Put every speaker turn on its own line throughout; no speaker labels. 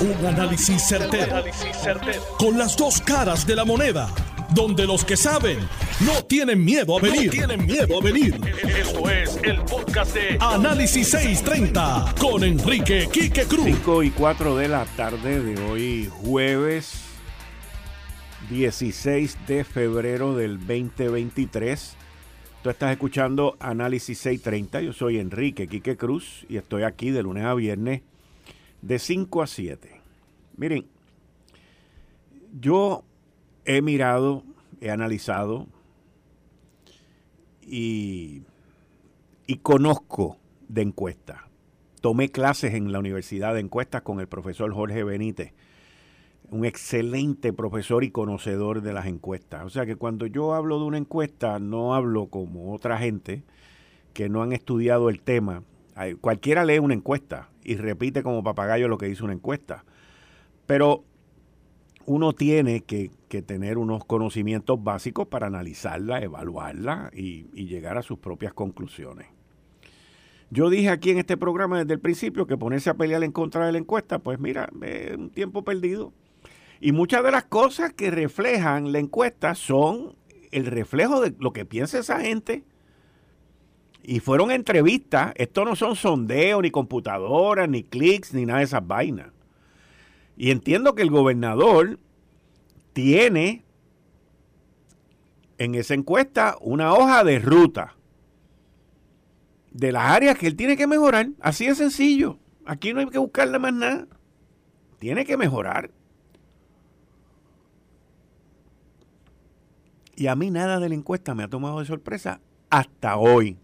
Un análisis certero, Con las dos caras de la moneda. Donde los que saben no tienen miedo a venir. tienen miedo a venir. Esto es el podcast de Análisis 630 con Enrique Quique Cruz.
5 y 4 de la tarde de hoy, jueves 16 de febrero del 2023. Tú estás escuchando Análisis 630. Yo soy Enrique Quique Cruz y estoy aquí de lunes a viernes de 5 a 7. Miren, yo he mirado, he analizado y, y conozco de encuestas. Tomé clases en la Universidad de Encuestas con el profesor Jorge Benítez, un excelente profesor y conocedor de las encuestas. O sea que cuando yo hablo de una encuesta, no hablo como otra gente que no han estudiado el tema. Cualquiera lee una encuesta y repite como papagayo lo que dice una encuesta. Pero uno tiene que, tener unos conocimientos básicos para analizarla, evaluarla y, llegar a sus propias conclusiones. Yo dije aquí en este programa desde el principio que ponerse a pelear en contra de la encuesta, pues mira, es un tiempo perdido. Y muchas de las cosas que reflejan la encuesta son el reflejo de lo que piensa esa gente. Y fueron entrevistas. Esto no son sondeos, ni computadoras, ni clics, ni nada de esas vainas. Y entiendo que el gobernador tiene en esa encuesta una hoja de ruta de las áreas que él tiene que mejorar. Así de sencillo. Aquí no hay que buscarle más nada. Tiene que mejorar. Y a mí nada de la encuesta me ha tomado de sorpresa hasta hoy.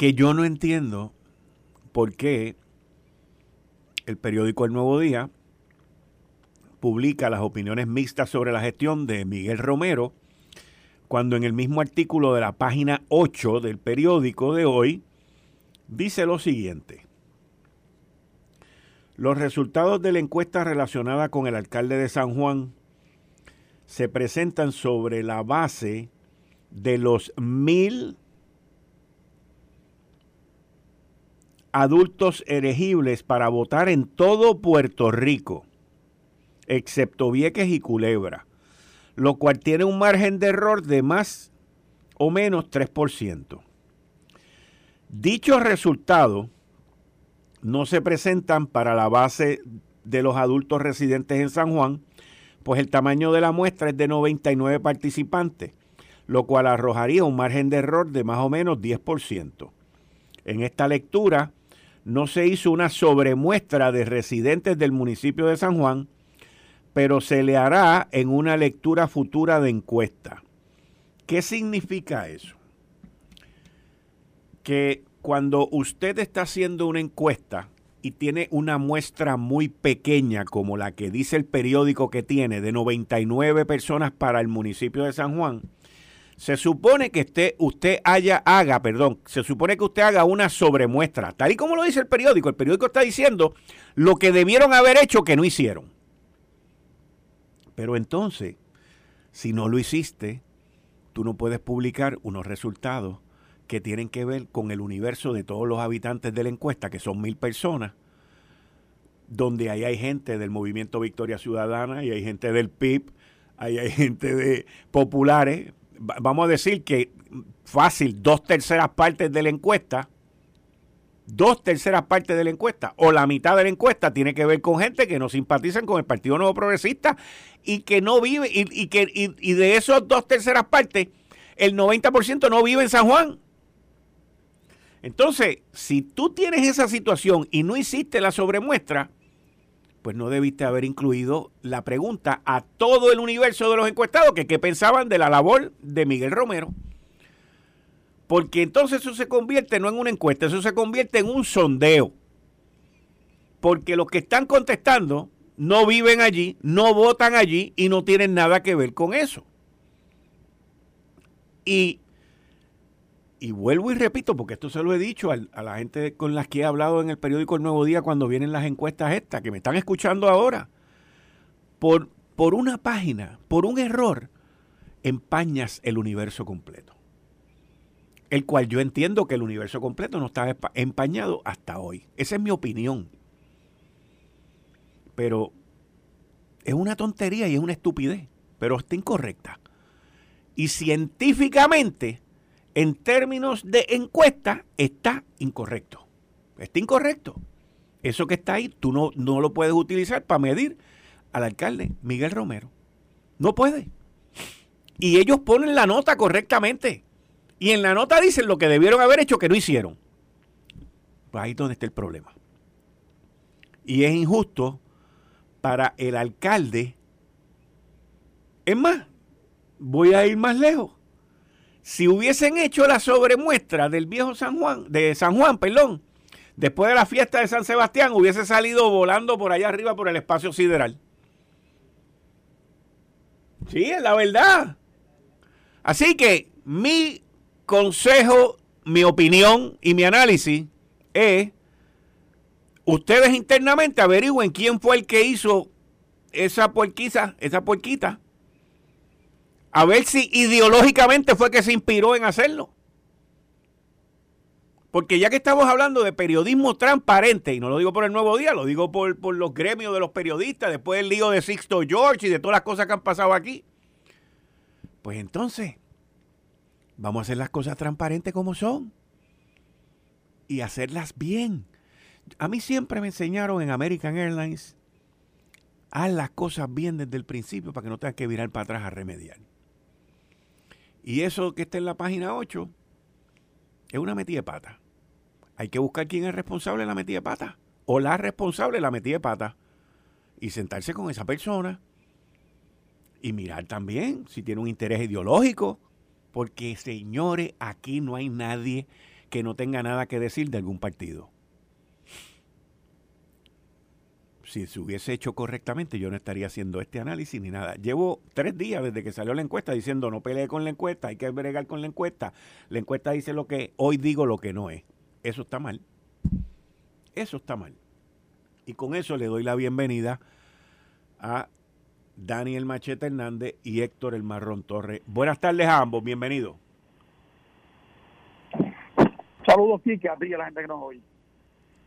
Que yo no entiendo por qué el periódico El Nuevo Día publica las opiniones mixtas sobre la gestión de Miguel Romero, cuando en el mismo artículo de la página 8 del periódico de hoy dice lo siguiente. Los resultados de la encuesta relacionada con el alcalde de San Juan se presentan sobre la base de los mil adultos elegibles para votar en todo Puerto Rico, excepto Vieques y Culebra, lo cual tiene un margen de error de más o menos 3%. Dichos resultados no se presentan para la base de los adultos residentes en San Juan, pues el tamaño de la muestra es de 99 participantes, lo cual arrojaría un margen de error de más o menos 10%. En esta lectura, no se hizo una sobremuestra de residentes del municipio de San Juan, pero se le hará en una lectura futura de encuesta. ¿Qué significa eso? Que cuando usted está haciendo una encuesta y tiene una muestra muy pequeña como la que dice el periódico que tiene de 99 personas para el municipio de San Juan, se supone que usted, usted haya, haga, perdón, se supone que usted haga una sobremuestra, tal y como lo dice el periódico. El periódico está diciendo lo que debieron haber hecho que no hicieron. Pero entonces, si no lo hiciste, tú no puedes publicar unos resultados que tienen que ver con el universo de todos los habitantes de la encuesta, que son mil personas, donde ahí hay gente del movimiento Victoria Ciudadana y hay gente del PIB, ahí hay gente de populares, vamos a decir que fácil, dos terceras partes de la encuesta, dos terceras partes de la encuesta o la mitad de la encuesta tiene que ver con gente que no simpatizan con el Partido Nuevo Progresista y que no vive, y, que y, de esos dos terceras partes, el 90% no vive en San Juan. Entonces, si tú tienes esa situación y no hiciste la sobremuestra, pues no debiste haber incluido la pregunta a todo el universo de los encuestados que qué pensaban de la labor de Miguel Romero. Porque entonces eso se convierte no en una encuesta, eso se convierte en un sondeo. Porque los que están contestando no viven allí, no votan allí y no tienen nada que ver con eso. Y y vuelvo y repito, porque esto se lo he dicho a, la gente con las que he hablado en el periódico El Nuevo Día cuando vienen las encuestas estas, que me están escuchando ahora. Por, por una página, por un error, empañas el universo completo. el cual yo entiendo que el universo completo no está empañado hasta hoy. Esa es mi opinión. Pero es una tontería y es una estupidez, pero está incorrecta. Y científicamente, en términos de encuesta, está incorrecto. Está incorrecto. Eso que está ahí, tú no, no lo puedes utilizar para medir al alcalde Miguel Romero. No puede. Y ellos ponen la nota correctamente. Y en la nota dicen lo que debieron haber hecho que no hicieron. Pues ahí es donde está el problema. Y es injusto para el alcalde. Es más, voy a ir más lejos. Si hubiesen hecho la sobremuestra del viejo San Juan, de San Juan, perdón, después de la fiesta de San Sebastián, hubiese salido volando por allá arriba por el espacio sideral. Sí, es la verdad. Así que mi consejo, mi opinión y mi análisis es, ustedes internamente averigüen quién fue el que hizo esa puerquita, esa puerquita, a ver si ideológicamente fue que se inspiró en hacerlo. Porque ya que estamos hablando de periodismo transparente, y no lo digo por el nuevo día, lo digo por, por los gremios de los periodistas, después del lío de Sixto George y de todas las cosas que han pasado aquí, pues entonces vamos a hacer las cosas transparentes como son y hacerlas bien. A mí siempre me enseñaron en American Airlines, haz las cosas bien desde el principio para que no tengas que virar para atrás a remediar. Y eso que está en la página 8 es una metida de pata. Hay que buscar quién es responsable de la metida de pata o la responsable de la metida de pata y sentarse con esa persona y mirar también si tiene un interés ideológico, porque señores, aquí no hay nadie que no tenga nada que decir de algún partido. Si se hubiese hecho correctamente, yo no estaría haciendo este análisis ni nada. Llevo tres días desde que salió la encuesta diciendo no pelee con la encuesta, hay que bregar con la encuesta. La encuesta dice lo que hoy digo lo que no es. Eso está mal. Eso está mal. Y con eso le doy la bienvenida a Daniel Machete Hernández y Héctor El Marrón Torres. Buenas tardes a ambos, bienvenidos.
Saludos, Quique, a ti a la gente que nos oye.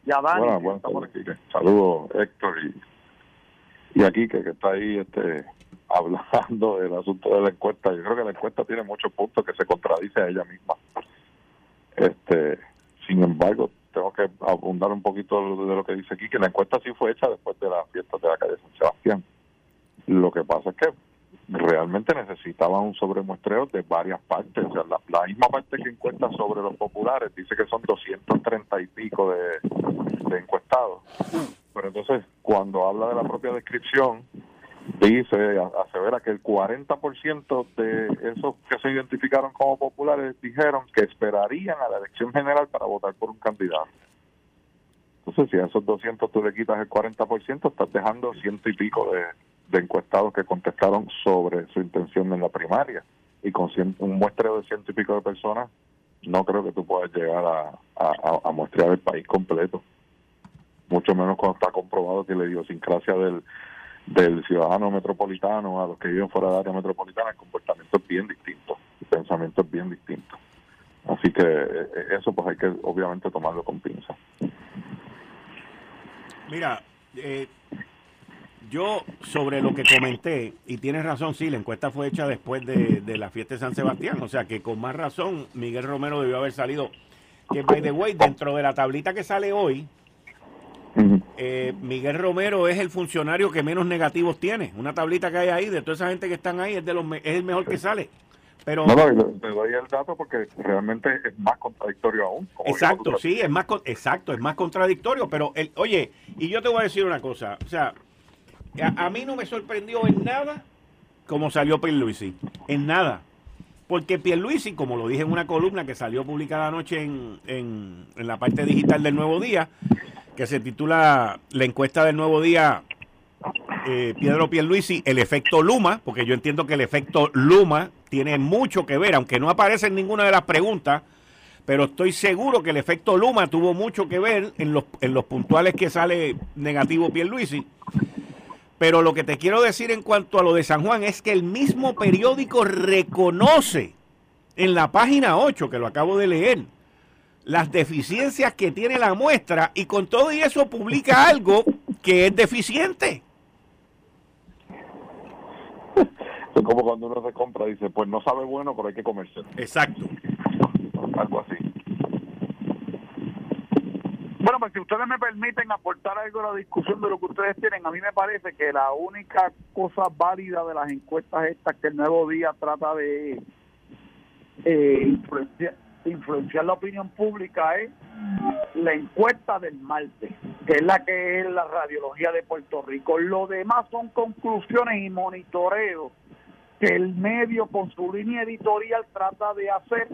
Ya, Dani. buenas tardes, Saludos, Héctor, y, y a Quique, que está ahí este, hablando del asunto de la encuesta. Yo creo que la encuesta tiene muchos puntos que se contradice a ella misma. Este, sin embargo, tengo que abundar un poquito de lo que dice aquí, que la encuesta sí fue hecha después de la fiesta de la calle San Sebastián. Lo que pasa es que realmente necesitaban un sobremuestreo de varias partes. O sea, la, misma parte que encuesta sobre los populares dice que son 230 y pico de, encuestados. Pero entonces, cuando habla de la propia descripción, dice, asevera que el 40% de esos que se identificaron como populares dijeron que esperarían a la elección general para votar por un candidato. Entonces, si a esos 200 tú le quitas el 40%, estás dejando ciento y pico de, de encuestados que contestaron sobre su intención en la primaria. Y con un muestreo de ciento y pico de personas, no creo que tú puedas llegar a, a, muestrear el país completo. Mucho menos cuando está comprobado que la idiosincrasia del, ciudadano metropolitano a los que viven fuera del área metropolitana, el comportamiento es bien distinto, el pensamiento es bien distinto. Así que eh, eso pues hay que obviamente tomarlo con pinza.
Mira, eh, yo, sobre lo que comenté, y tienes razón, sí, la encuesta fue hecha después de, la fiesta de San Sebastián, o sea que con más razón Miguel Romero debió haber salido. Que, by the way, dentro de la tablita que sale hoy, eh, Miguel Romero es el funcionario que menos negativos tiene. Una tablita que hay ahí, de toda esa gente que están ahí, es, de los, es el mejor que sale. Pero,
no, no, te doy el dato porque realmente es más contradictorio aún.
Exacto, sí, es más, exacto, es más contradictorio, pero, el, oye, y yo te voy a decir una cosa, o sea, a, mí no me sorprendió en nada como salió Pierluisi. En nada. Porque Pierluisi, como lo dije en una columna que salió publicada anoche en, en, la parte digital del Nuevo Día, que se titula La encuesta del Nuevo Día, eh, Pedro Pierluisi, el efecto Luma, porque yo entiendo que el efecto Luma tiene mucho que ver, aunque no aparece en ninguna de las preguntas, pero estoy seguro que el efecto Luma tuvo mucho que ver en los, en los puntuales que sale negativo Pierluisi. Pero lo que te quiero decir en cuanto a lo de San Juan es que el mismo periódico reconoce en la página 8, que lo acabo de leer, las deficiencias que tiene la muestra y con todo y eso publica algo que es deficiente.
Es como cuando uno se compra, dice, pues no sabe bueno, pero hay que comerse.
Exacto.
Algo así.
Pues si ustedes me permiten aportar algo a la discusión de lo que ustedes tienen, a mí me parece que la única cosa válida de las encuestas estas que el Nuevo Día trata de eh, influenciar, la opinión pública es la encuesta del martes, que es la que es la radiología de Puerto Rico. Lo demás son conclusiones y monitoreos que el medio con su línea editorial trata de hacer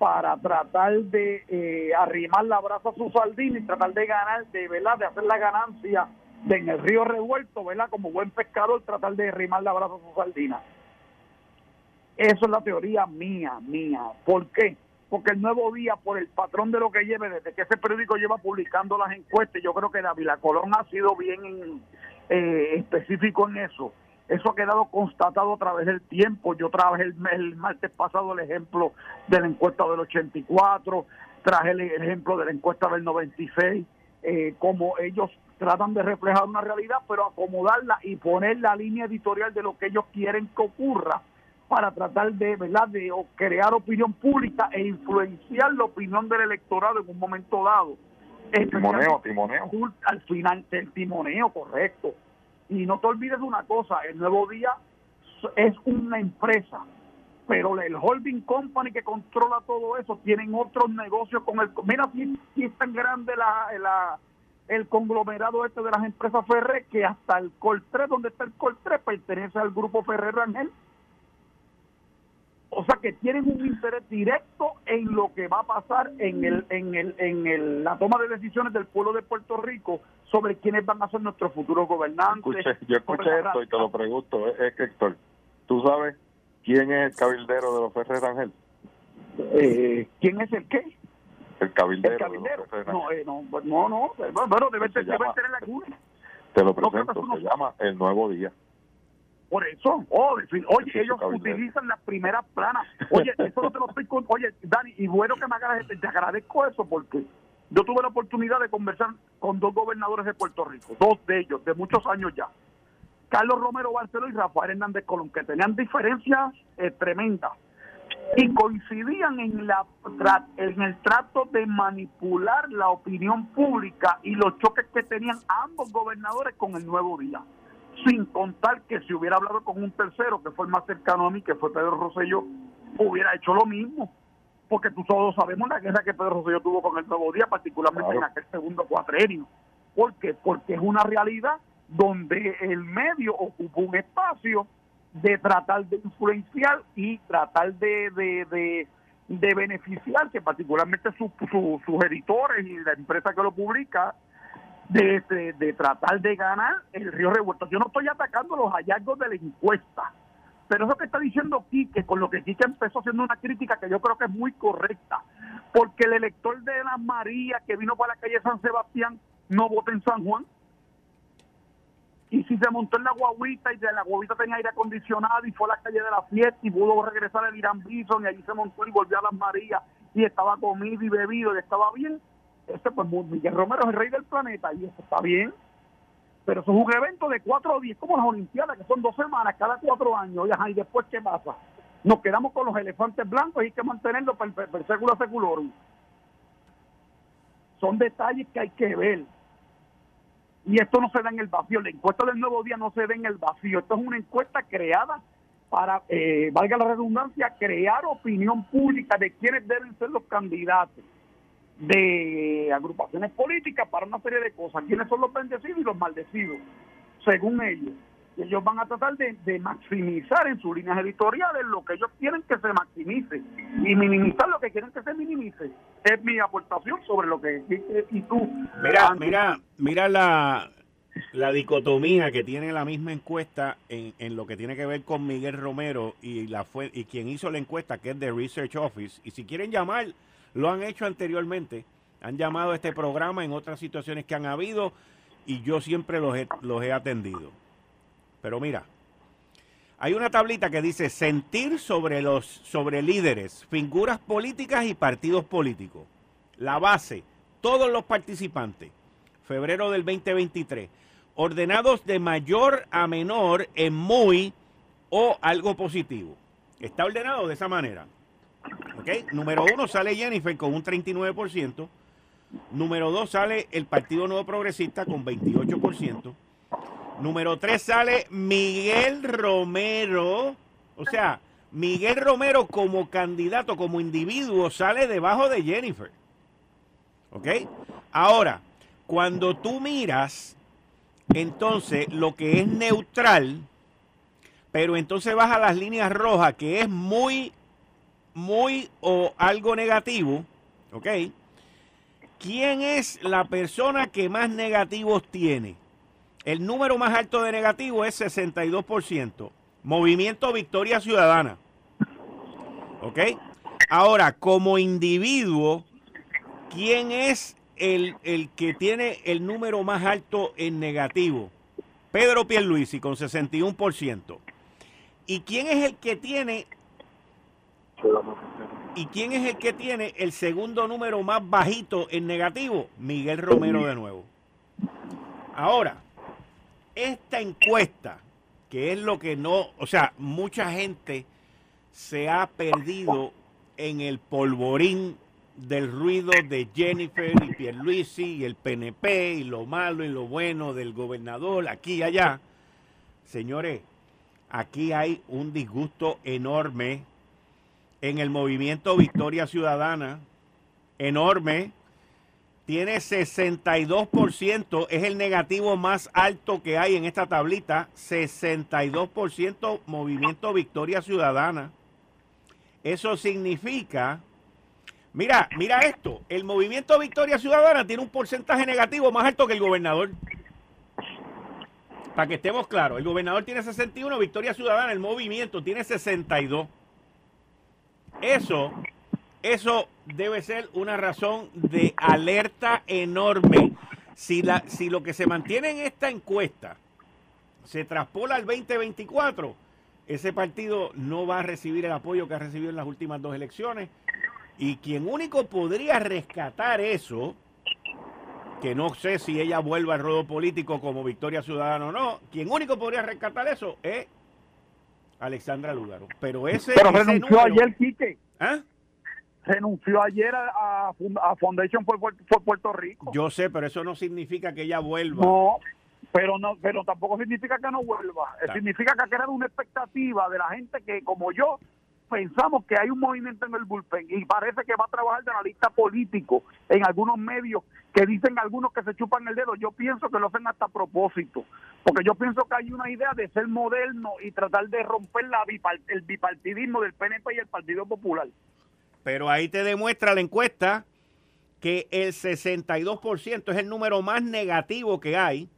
para tratar de eh, arrimar la brasa a su sardina y tratar de ganar, de verdad, de hacer la ganancia de en el río revuelto, ¿verdad? Como buen pescador, tratar de arrimar la brasa a su sardina. Eso es la teoría mía, mía. ¿Por qué? Porque el nuevo día, por el patrón de lo que lleve, desde que ese periódico lleva publicando las encuestas, yo creo que David Colón ha sido bien eh, específico en eso. Eso ha quedado constatado a través del tiempo. Yo trabajé el, martes pasado el ejemplo de la encuesta del 84, traje el ejemplo de la encuesta del 96, eh, como ellos tratan de reflejar una realidad, pero acomodarla y poner la línea editorial de lo que ellos quieren que ocurra para tratar de, ¿verdad?, de crear opinión pública e influenciar la opinión del electorado en un momento dado.
Timoneo, timoneo.
Al final, el timoneo, correcto. Y no te olvides de una cosa, el Nuevo Día es una empresa, pero el holding company que controla todo eso tienen otros negocios con el... Mira si, es tan grande la, la, el conglomerado este de las empresas Ferrer que hasta el Coltré, donde está el Coltré, pertenece al grupo Ferrer Rangel o sea que tienen un interés directo en lo que va a pasar en el, en el, en el, la toma de decisiones del pueblo de Puerto Rico sobre quiénes van a ser nuestros futuros gobernantes.
yo escuché esto y te lo pregunto, es que Héctor, ¿tú sabes quién es el cabildero de los Ferrer Ángel?
Eh, ¿Quién es el qué?
El cabildero.
El cabildero. no, eh, no, no, no, bueno, debe, debe tener alguna.
Te lo presento, se llama El Nuevo Día.
Por eso, oh, oye, ellos utilizan las primeras planas. Oye, eso no te lo estoy con... Oye, Dani, y bueno que me hagas, te agradezco eso porque yo tuve la oportunidad de conversar con dos gobernadores de Puerto Rico, dos de ellos, de muchos años ya. Carlos Romero Barceló y Rafael Hernández Colón, que tenían diferencias eh, tremendas y coincidían en, la, en el trato de manipular la opinión pública y los choques que tenían ambos gobernadores con el nuevo día sin contar que si hubiera hablado con un tercero, que fue el más cercano a mí, que fue Pedro Rosselló, hubiera hecho lo mismo. Porque tú todos sabemos la guerra que Pedro Rosselló tuvo con el Nuevo Día, particularmente en aquel segundo cuatrenio. ¿Por qué? Porque es una realidad donde el medio ocupa un espacio de tratar de influenciar y tratar de, de, de, de beneficiar, que particularmente sus editores y la empresa que lo publica de, de, tratar de ganar el río revuelto. Yo no estoy atacando los hallazgos de la encuesta, pero eso que está diciendo Quique, con lo que Quique empezó haciendo una crítica que yo creo que es muy correcta, porque el elector de las Marías que vino para la calle San Sebastián no vota en San Juan. Y si se montó en la guaguita y de la guaguita tenía aire acondicionado y fue a la calle de la fiesta y pudo regresar al Irán Bison y allí se montó y volvió a las Marías y estaba comido y bebido y estaba bien, este, pues Miguel Romero es el rey del planeta y eso está bien, pero eso es un evento de cuatro días, como las Olimpiadas, que son dos semanas cada cuatro años, y, después ¿qué pasa? Nos quedamos con los elefantes blancos y hay que mantenerlos para el, século. Son detalles que hay que ver. Y esto no se da en el vacío. La encuesta del nuevo día no se da en el vacío. Esto es una encuesta creada para, eh, valga la redundancia, crear opinión pública de quiénes deben ser los candidatos de agrupaciones políticas para una serie de cosas. ¿Quiénes son los bendecidos y los maldecidos? Según ellos. Ellos van a tratar de, maximizar en sus líneas editoriales lo que ellos quieren que se maximice y minimizar lo que quieren que se minimice. Es mi aportación sobre lo que y tú.
Mira, mira, mira la, la dicotomía que tiene la misma encuesta en, en, lo que tiene que ver con Miguel Romero y la fue y quien hizo la encuesta que es de Research Office y si quieren llamar lo han hecho anteriormente, han llamado a este programa en otras situaciones que han habido y yo siempre los he, los he atendido. Pero mira, hay una tablita que dice sentir sobre los sobre líderes, figuras políticas y partidos políticos. La base, todos los participantes, febrero del 2023, ordenados de mayor a menor en muy o algo positivo. Está ordenado de esa manera. ¿Ok? Número uno sale Jennifer con un 39%. Número dos sale el Partido Nuevo Progresista con 28%. Número 3 sale Miguel Romero. O sea, Miguel Romero como candidato, como individuo, sale debajo de Jennifer. ¿Ok? Ahora, cuando tú miras, entonces, lo que es neutral, pero entonces vas a las líneas rojas, que es muy, muy o algo negativo, ¿ok? ¿Quién es la persona que más negativos tiene? El número más alto de negativo es 62%. Movimiento Victoria Ciudadana. ¿Ok? Ahora, como individuo, ¿quién es el, el, que tiene el número más alto en negativo? Pedro Pierluisi con 61%. ¿Y quién es el que tiene ¿Y quién es el que tiene el segundo número más bajito en negativo? Miguel Romero de nuevo. Ahora, esta encuesta, que es lo que no, o sea, mucha gente se ha perdido en el polvorín del ruido de Jennifer y Pierluisi y el PNP y lo malo y lo bueno del gobernador aquí y allá. Señores, aquí hay un disgusto enorme en el movimiento Victoria Ciudadana, enorme, tiene 62%, es el negativo más alto que hay en esta tablita, 62% movimiento Victoria Ciudadana. Eso significa, mira, mira esto, el movimiento Victoria Ciudadana tiene un porcentaje negativo más alto que el gobernador. Para que estemos claros, el gobernador tiene 61, Victoria Ciudadana, el movimiento tiene 62. Eso eso debe ser una razón de alerta enorme. Si, la, si lo que se mantiene en esta encuesta se traspola al 2024, ese partido no va a recibir el apoyo que ha recibido en las últimas dos elecciones. Y quien único podría rescatar eso, que no sé si ella vuelva al ruedo político como Victoria Ciudadana o no, quien único podría rescatar eso es Alexandra Lúgaro. Pero ese.
Pero renunció ayer, Quique. ¿Ah? renunció ayer a, a Foundation por, Puerto Rico.
Yo sé, pero eso no significa que ella vuelva.
No, pero no, pero tampoco significa que no vuelva. Significa que ha creado una expectativa de la gente que, como yo, pensamos que hay un movimiento en el bullpen y parece que va a trabajar de analista político en algunos medios que dicen algunos que se chupan el dedo. Yo pienso que lo hacen hasta a propósito, porque yo pienso que hay una idea de ser moderno y tratar de romper el bipartidismo del PNP y el Partido Popular.
Pero ahí te demuestra la encuesta que el 62% es el número más negativo que hay.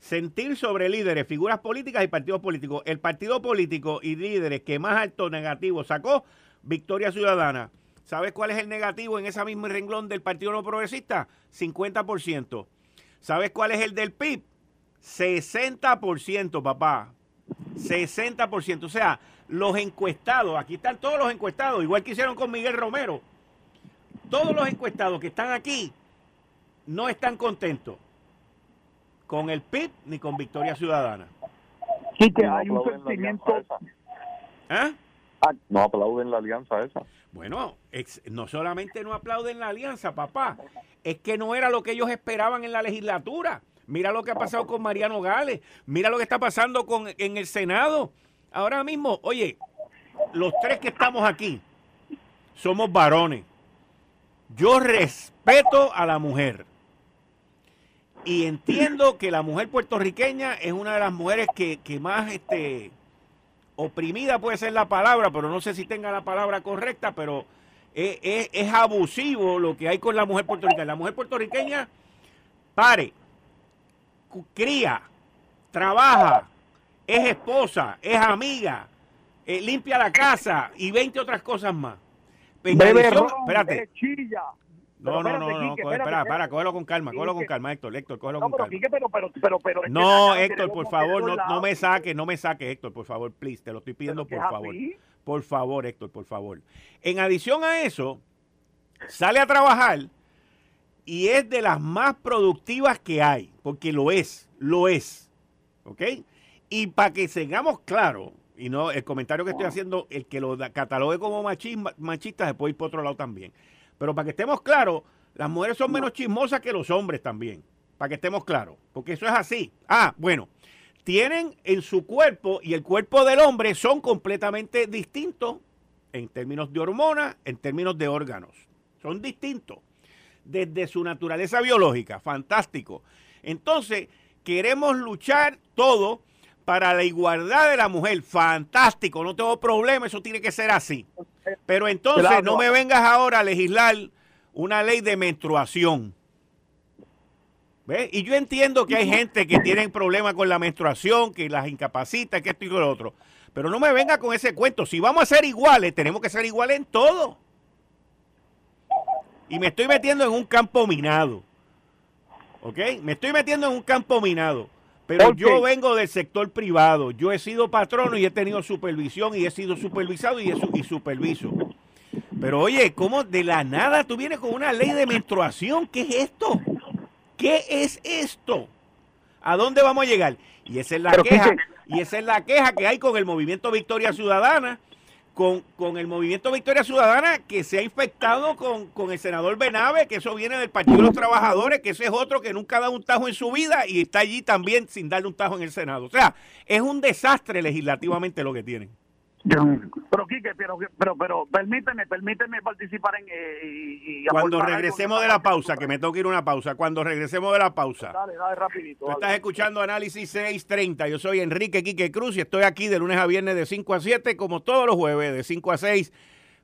Sentir sobre líderes, figuras políticas y partidos políticos. El partido político y líderes que más alto negativo sacó, Victoria Ciudadana. ¿Sabes cuál es el negativo en esa misma renglón del Partido No Progresista? 50%. ¿Sabes cuál es el del PIB? 60%, papá. 60%. O sea, los encuestados, aquí están todos los encuestados, igual que hicieron con Miguel Romero. Todos los encuestados que están aquí no están contentos con el PIB ni con Victoria Ciudadana.
Sí, que hay un sentimiento.
¿Ah? ¿Ah? No aplauden la alianza esa.
Bueno, no solamente no aplauden la alianza, papá, es que no era lo que ellos esperaban en la legislatura. Mira lo que ha pasado con Mariano Gales, mira lo que está pasando con, en el Senado. Ahora mismo, oye, los tres que estamos aquí somos varones. Yo respeto a la mujer. Y entiendo que la mujer puertorriqueña es una de las mujeres que, más este, oprimida puede ser la palabra, pero no sé si tenga la palabra correcta, pero es, es abusivo lo que hay con la mujer puertorriqueña. La mujer puertorriqueña pare, cría, trabaja, es esposa, es amiga, eh, limpia la casa y 20 otras cosas más.
Bebe espérate. chilla.
No, no, no, no, espera, para, cógelo con calma, cógelo con calma, Héctor, Héctor, cógelo con calma.
pero, pero, pero, pero,
no, Héctor, por favor, no, no me saques, no me saques, Héctor, por favor, please, te lo estoy pidiendo, por favor. Por favor, Héctor, por favor. En adición a eso, sale a trabajar y es de las más productivas que hay, porque lo es, lo es, ¿ok? Y para que tengamos claro, y no el comentario que estoy haciendo, el que lo catalogue como machista, machista se puede ir por otro lado también. Pero para que estemos claros, las mujeres son menos chismosas que los hombres también. Para que estemos claros. Porque eso es así. Ah, bueno. Tienen en su cuerpo y el cuerpo del hombre son completamente distintos en términos de hormonas, en términos de órganos. Son distintos desde su naturaleza biológica. Fantástico. Entonces, queremos luchar todo para la igualdad de la mujer. Fantástico, no tengo problema, eso tiene que ser así. Pero entonces no me vengas ahora a legislar una ley de menstruación. ¿Ves? Y yo entiendo que hay gente que tiene problemas con la menstruación, que las incapacita, que esto y lo otro. Pero no me venga con ese cuento. Si vamos a ser iguales, tenemos que ser iguales en todo. Y me estoy metiendo en un campo minado. ¿Ok? Me estoy metiendo en un campo minado. Pero yo vengo del sector privado. Yo he sido patrono y he tenido supervisión y he sido supervisado y, y superviso. Pero oye, ¿cómo de la nada tú vienes con una ley de menstruación? ¿Qué es esto? ¿Qué es esto? ¿A dónde vamos a llegar? Y esa es la queja. Y esa es la queja que hay con el movimiento Victoria Ciudadana con, el movimiento Victoria Ciudadana que se ha infectado con, el senador Benave, que eso viene del Partido de los Trabajadores, que ese es otro que nunca da un tajo en su vida y está allí también sin darle un tajo en el Senado. O sea, es un desastre legislativamente lo que tienen.
Pero, Quique, pero, pero, pero permíteme, permíteme participar en... Eh, y,
cuando regresemos de la pausa, que me tengo que ir una pausa, cuando regresemos de la pausa. Dale, dale, rapidito. Tú estás escuchando Análisis 630. Yo soy Enrique Quique Cruz y estoy aquí de lunes a viernes de 5 a 7, como todos los jueves, de 5 a 6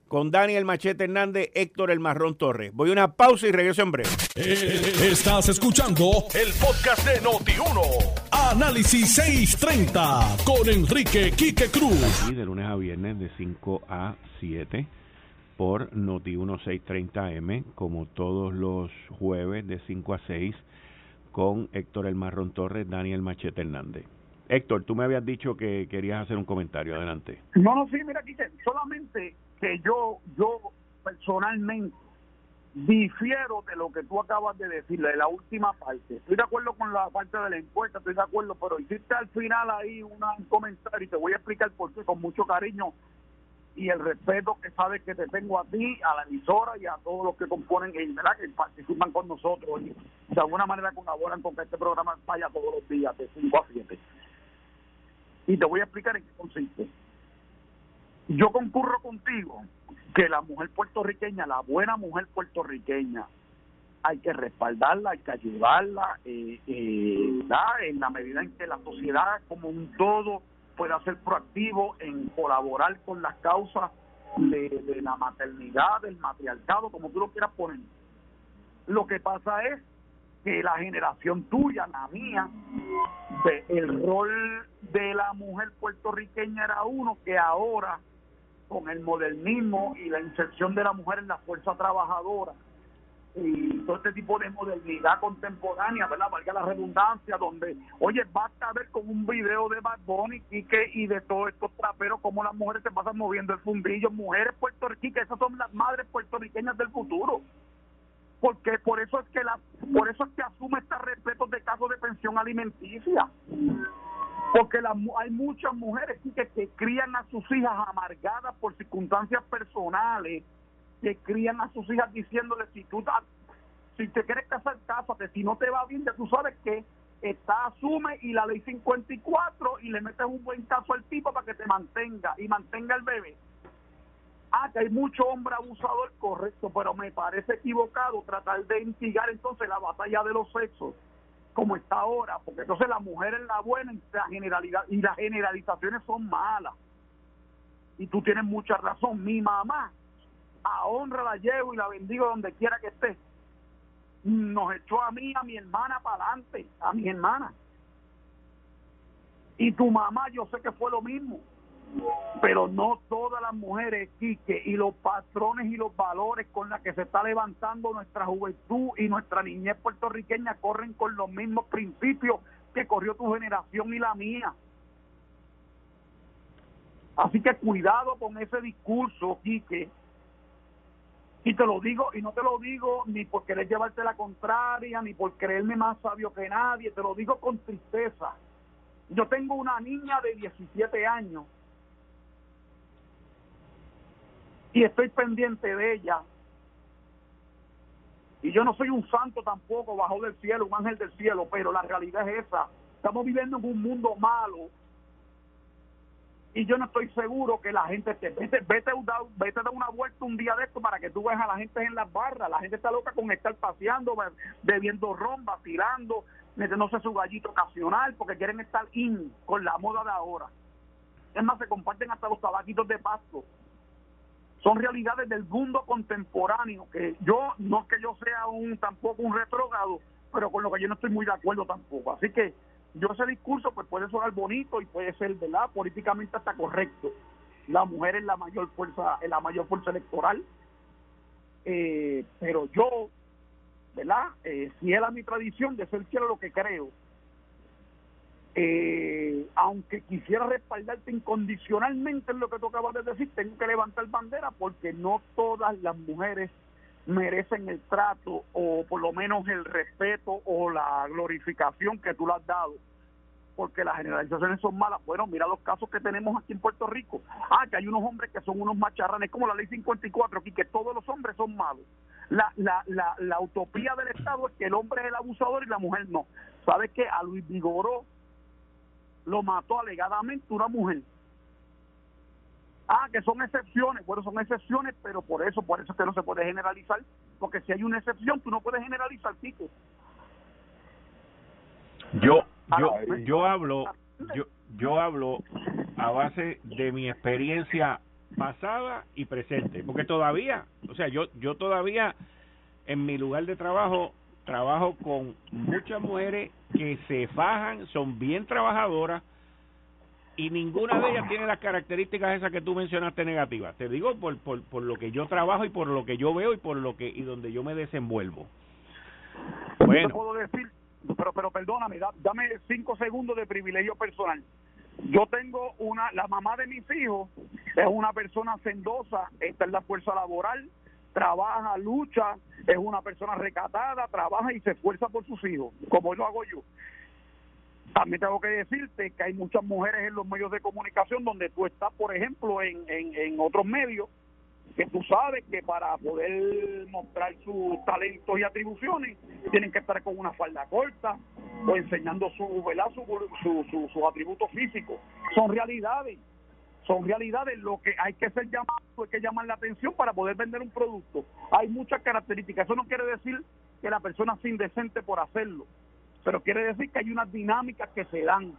con Daniel Machete Hernández, Héctor El Marrón Torres. Voy a una pausa y regreso en breve.
Eh, estás escuchando el podcast de Noti1. Análisis 630 con Enrique Quique Cruz.
Y de lunes a viernes de 5 a 7 por Noti1 630M, como todos los jueves de 5 a 6 con Héctor El Marrón Torres, Daniel Machete Hernández. Héctor, tú me habías dicho que querías hacer un comentario. Adelante.
No, no, sí, mira, Quique, solamente que yo, yo personalmente difiero de lo que tú acabas de decir, de la última parte. Estoy de acuerdo con la parte de la encuesta, estoy de acuerdo, pero hiciste al final ahí un comentario y te voy a explicar por qué con mucho cariño y el respeto que sabes que te tengo a ti, a la emisora y a todos los que componen ¿verdad? que participan con nosotros y de alguna manera colaboran con que este programa vaya todos los días de 5 a 7. Y te voy a explicar en qué consiste yo concurro contigo que la mujer puertorriqueña, la buena mujer puertorriqueña, hay que respaldarla, hay que ayudarla, eh, eh, en la medida en que la sociedad como un todo pueda ser proactivo en colaborar con las causas de, de la maternidad, del matriarcado, como tú lo quieras poner. Lo que pasa es que la generación tuya, la mía, el rol de la mujer puertorriqueña era uno que ahora con el modernismo y la inserción de la mujer en la fuerza trabajadora y todo este tipo de modernidad contemporánea, ¿verdad? Valga la redundancia, donde, oye, basta ver con un video de Bad Bunny y, que, y de todos estos traperos, como las mujeres se pasan moviendo el fundillo, mujeres puertorriqueñas, esas son las madres puertorriqueñas del futuro. Porque por eso es que la, por eso es que asume este respeto de casos de pensión alimenticia porque hay muchas mujeres que, que crían a sus hijas amargadas por circunstancias personales, que crían a sus hijas diciéndole si tú si te quieres casar, cásate, si no te va bien, ya tú sabes que está asume y la ley 54 y le metes un buen caso al tipo para que te mantenga y mantenga el bebé. Ah, que hay mucho hombre abusador, correcto, pero me parece equivocado tratar de instigar entonces la batalla de los sexos como está ahora, porque entonces la mujer es la buena y la generalidad y las generalizaciones son malas. Y tú tienes mucha razón. Mi mamá, a honra la llevo y la bendigo donde quiera que esté. Nos echó a mí, a mi hermana para adelante, a mi hermana. Y tu mamá, yo sé que fue lo mismo. Pero no todas las mujeres, Quique, y los patrones y los valores con los que se está levantando nuestra juventud y nuestra niñez puertorriqueña corren con los mismos principios que corrió tu generación y la mía. Así que cuidado con ese discurso, Quique. Y te lo digo, y no te lo digo ni por querer llevarte la contraria, ni por creerme más sabio que nadie, te lo digo con tristeza. Yo tengo una niña de 17 años y estoy pendiente de ella. Y yo no soy un santo tampoco bajo del cielo, un ángel del cielo, pero la realidad es esa. Estamos viviendo en un mundo malo y yo no estoy seguro que la gente esté. Vete, vete, vete a dar una vuelta un día de esto para que tú veas a la gente en las barras. La gente está loca con estar paseando, bebiendo ron, vacilando, metiéndose su gallito ocasional porque quieren estar in con la moda de ahora. Es más, se comparten hasta los tabaquitos de pasto son realidades del mundo contemporáneo que yo no es que yo sea un tampoco un retrógrado pero con lo que yo no estoy muy de acuerdo tampoco. Así que yo ese discurso pues puede sonar bonito y puede ser verdad políticamente hasta correcto. La mujer es la mayor fuerza es la mayor fuerza electoral. Eh, pero yo verdad eh, si es a mi tradición de ser quiero lo que creo eh, aunque quisiera respaldarte incondicionalmente en lo que tú acabas de decir, tengo que levantar bandera porque no todas las mujeres merecen el trato o por lo menos el respeto o la glorificación que tú le has dado porque las generalizaciones son malas. Bueno, mira los casos que tenemos aquí en Puerto Rico. Ah, que hay unos hombres que son unos macharranes, como la ley 54 aquí, que todos los hombres son malos. La, la, la, la utopía del Estado es que el hombre es el abusador y la mujer no. ¿Sabes qué? A Luis Vigoró lo mató alegadamente una mujer. Ah, que son excepciones. Bueno, son excepciones, pero por eso, por eso es que no se puede generalizar. Porque si hay una excepción, tú no puedes generalizar, Tico.
Yo, yo, yo hablo, yo, yo hablo a base de mi experiencia pasada y presente, porque todavía, o sea, yo, yo todavía en mi lugar de trabajo trabajo con muchas mujeres que se fajan, son bien trabajadoras y ninguna de ellas tiene las características esas que tú mencionaste negativas. Te digo por, por, por lo que yo trabajo y por lo que yo veo y por lo que y donde yo me desenvuelvo.
Bueno. puedo decir, pero pero perdóname, dame cinco segundos de privilegio personal. Yo tengo una, la mamá de mis hijos es una persona sendosa, está en la fuerza laboral, trabaja, lucha, es una persona recatada, trabaja y se esfuerza por sus hijos, como lo hago yo. También tengo que decirte que hay muchas mujeres en los medios de comunicación donde tú estás, por ejemplo, en, en, otros medios, que tú sabes que para poder mostrar sus talentos y atribuciones tienen que estar con una falda corta o enseñando su, ¿verdad? Su, su, su, sus atributos físicos. Son realidades son realidades. Lo que hay que ser llamado, hay que llamar la atención para poder vender un producto. Hay muchas características. Eso no quiere decir que la persona sea indecente por hacerlo, pero quiere decir que hay unas dinámicas que se dan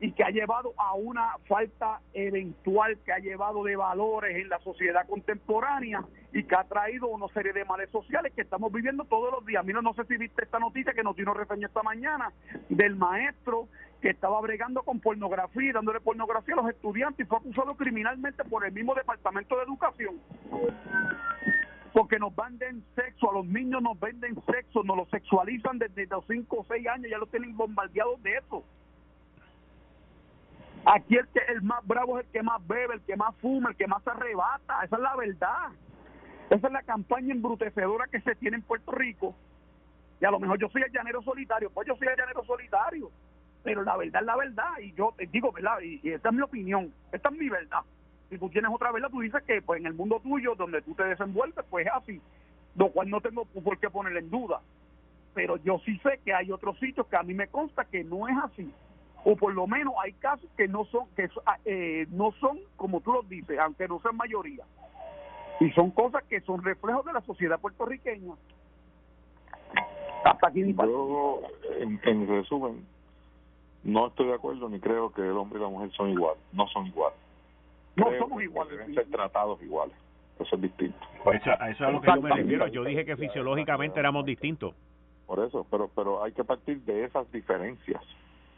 y que ha llevado a una falta eventual, que ha llevado de valores en la sociedad contemporánea y que ha traído una serie de males sociales que estamos viviendo todos los días. Mira, no sé si viste esta noticia que nos dio reseñó esta mañana del maestro que estaba bregando con pornografía y dándole pornografía a los estudiantes y fue acusado criminalmente por el mismo Departamento de Educación. Porque nos venden sexo, a los niños nos venden sexo, nos lo sexualizan desde los 5 o 6 años, ya lo tienen bombardeados de eso. Aquí el, que, el más bravo es el que más bebe, el que más fuma, el que más arrebata. Esa es la verdad. Esa es la campaña embrutecedora que se tiene en Puerto Rico. Y a lo mejor yo soy el llanero solitario, pues yo soy el llanero solitario pero la verdad es la verdad y yo te digo, ¿verdad? Y, esta es mi opinión, esta es mi verdad. Si tú tienes otra verdad, tú dices que pues en el mundo tuyo, donde tú te desenvuelves, pues es así, lo cual no tengo por qué ponerle en duda. Pero yo sí sé que hay otros sitios que a mí me consta que no es así. O por lo menos hay casos que no son, que ah, eh, no son como tú los dices, aunque no sean mayoría. Y son cosas que son reflejos de la sociedad puertorriqueña.
Hasta aquí Yo, en, en resumen, no estoy de acuerdo ni creo que el hombre y la mujer son iguales. No son iguales.
No somos iguales.
Deben ser tratados iguales. Eso es distinto.
Pues a eso es a lo que yo me refiero. Yo dije que fisiológicamente éramos distintos.
Por eso, pero pero hay que partir de esas diferencias.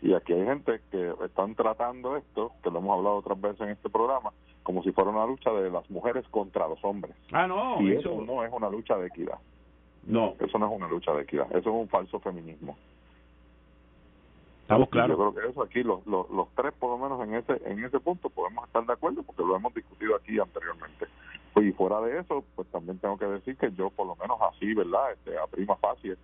Y aquí hay gente que están tratando esto, que lo hemos hablado otras veces en este programa, como si fuera una lucha de las mujeres contra los hombres.
Ah, no.
Y eso, no es una lucha de equidad.
No.
Eso no es una lucha de equidad. Eso es un falso feminismo.
Estamos claros.
Yo creo que eso aquí, los, los, los tres, por lo menos en ese en ese punto, podemos estar de acuerdo porque lo hemos discutido aquí anteriormente. Pues, y fuera de eso, pues también tengo que decir que yo, por lo menos así, ¿verdad? Este, a prima facie,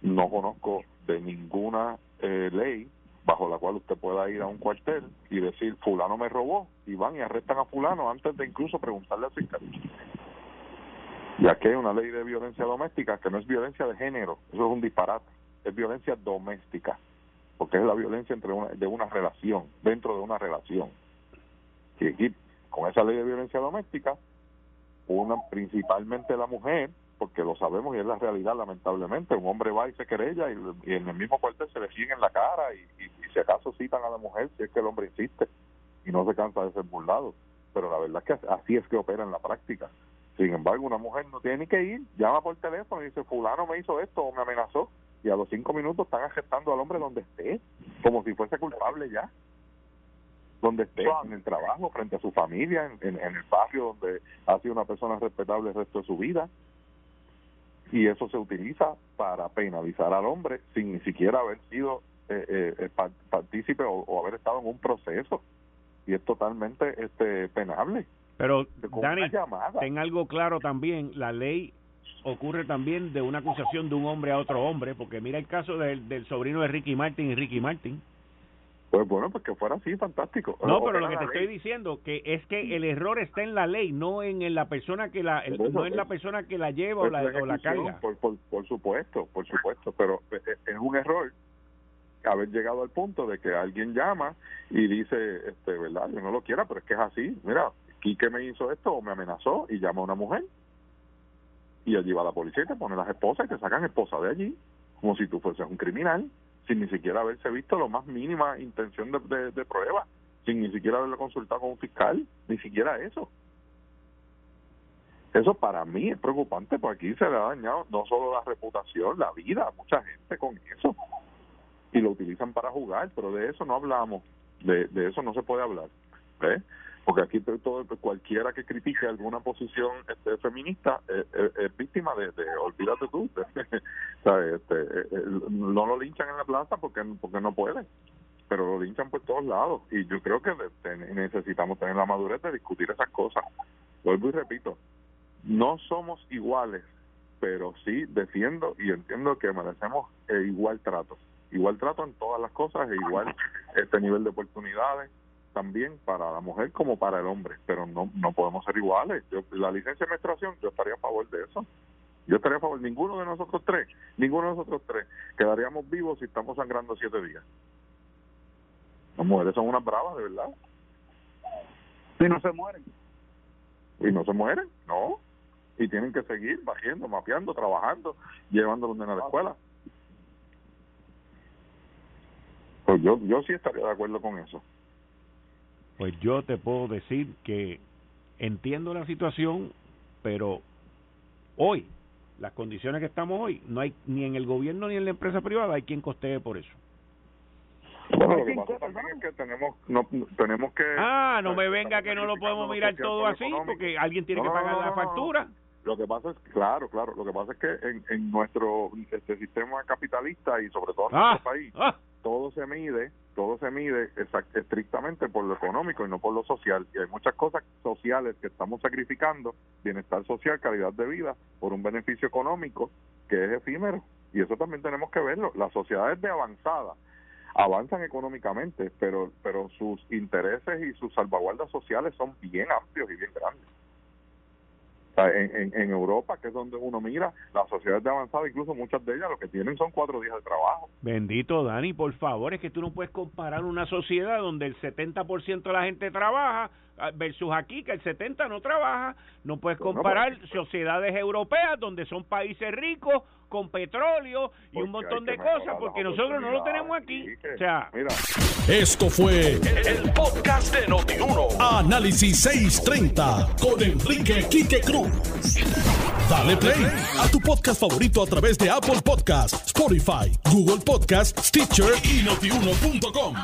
no conozco de ninguna eh, ley bajo la cual usted pueda ir a un cuartel y decir, fulano me robó, y van y arrestan a fulano antes de incluso preguntarle al fiscal. Y aquí hay una ley de violencia doméstica que no es violencia de género, eso es un disparate, es violencia doméstica, porque es la violencia entre una, de una relación, dentro de una relación. Y aquí, con esa ley de violencia doméstica, una principalmente la mujer porque lo sabemos y es la realidad lamentablemente un hombre va y se querella y, y en el mismo cuartel se le siguen en la cara y, y, si acaso citan a la mujer si es que el hombre insiste y no se cansa de ser burlado. Pero la verdad es que así es que opera en la práctica. Sin embargo una mujer no tiene ni que ir llama por teléfono y dice fulano me hizo esto o me amenazó y a los cinco minutos están aceptando al hombre donde esté como si fuese culpable ya donde esté, en el trabajo, frente a su familia, en, en, el barrio donde ha sido una persona respetable el resto de su vida. Y eso se utiliza para penalizar al hombre sin ni siquiera haber sido eh, eh, partícipe o, haber estado en un proceso. Y es totalmente este penable.
Pero, Dani, ten algo claro también, la ley ocurre también de una acusación de un hombre a otro hombre, porque mira el caso del, del sobrino de Ricky Martin y Ricky Martin
pues bueno, pues que fuera así, fantástico.
No, pero lo que te estoy diciendo que es que el error está en la ley, no en, la persona que la no en la persona que la lleva o la, o la carga.
Por, por, supuesto, por supuesto, pero es un error haber llegado al punto de que alguien llama y dice, este, verdad, yo no lo quiera, pero es que es así. Mira, Quique me hizo esto o me amenazó y llama a una mujer y allí va la policía y te pone las esposas y te sacan esposa de allí, como si tú fueses un criminal sin ni siquiera haberse visto lo más mínima intención de, de, prueba, sin ni siquiera haberlo consultado con un fiscal, ni siquiera eso. Eso para mí es preocupante porque aquí se le ha dañado no solo la reputación, la vida mucha gente con eso. Y lo utilizan para jugar, pero de eso no hablamos, de, eso no se puede hablar. ¿ves? Porque aquí todo cualquiera que critique alguna posición este, feminista eh, eh, es, víctima de, de, olvídate tú Este, eh, no lo linchan en la plaza porque porque no puede pero lo linchan por todos lados. Y yo creo que necesitamos tener la madurez de discutir esas cosas. Vuelvo y repito no somos iguales pero sí defiendo y entiendo que merecemos igual trato. Igual trato en todas las cosas e igual este nivel de oportunidades también para la mujer como para el hombre, pero no no podemos ser iguales. Yo, la licencia de menstruación, yo estaría a favor de eso. Yo estaría a favor, ninguno de nosotros tres, ninguno de nosotros tres, quedaríamos vivos si estamos sangrando siete días. Las mujeres son unas bravas, de verdad.
Y no se mueren.
Y no se mueren, no. Y tienen que seguir bajando, mapeando, trabajando, llevando los nenes a la escuela. Pues yo, yo sí estaría de acuerdo con eso
pues yo te puedo decir que entiendo la situación, pero hoy, las condiciones que estamos hoy, no hay ni en el gobierno ni en la empresa privada hay quien costee por eso.
Bueno, lo que pasa también es que tenemos, no, tenemos que...
Ah, no me venga que no lo podemos mirar todo así, porque alguien tiene que pagar la factura.
Lo que pasa es, claro, claro, lo que pasa es que en, en nuestro este sistema capitalista y sobre todo en nuestro ah, país, ah. todo se mide todo se mide estrictamente por lo económico y no por lo social. Y hay muchas cosas sociales que estamos sacrificando, bienestar social, calidad de vida, por un beneficio económico que es efímero. Y eso también tenemos que verlo. Las sociedades de avanzada avanzan económicamente, pero, pero sus intereses y sus salvaguardas sociales son bien amplios y bien grandes en, en, Europa, que es donde uno mira, las sociedades de avanzada, incluso muchas de ellas, lo que tienen son cuatro días de trabajo.
Bendito Dani, por favor, es que tú no puedes comparar una sociedad donde el 70% de la gente trabaja versus aquí que el 70 no trabaja. No puedes comparar sociedades europeas donde son países ricos con petróleo y un montón de cosas porque nosotros no lo tenemos aquí. O sea,
esto fue el, podcast de Notiuno. Análisis 630 con Enrique Quique Cruz. Dale play a tu podcast favorito a través de Apple Podcasts, Spotify, Google Podcasts, Stitcher y notiuno.com.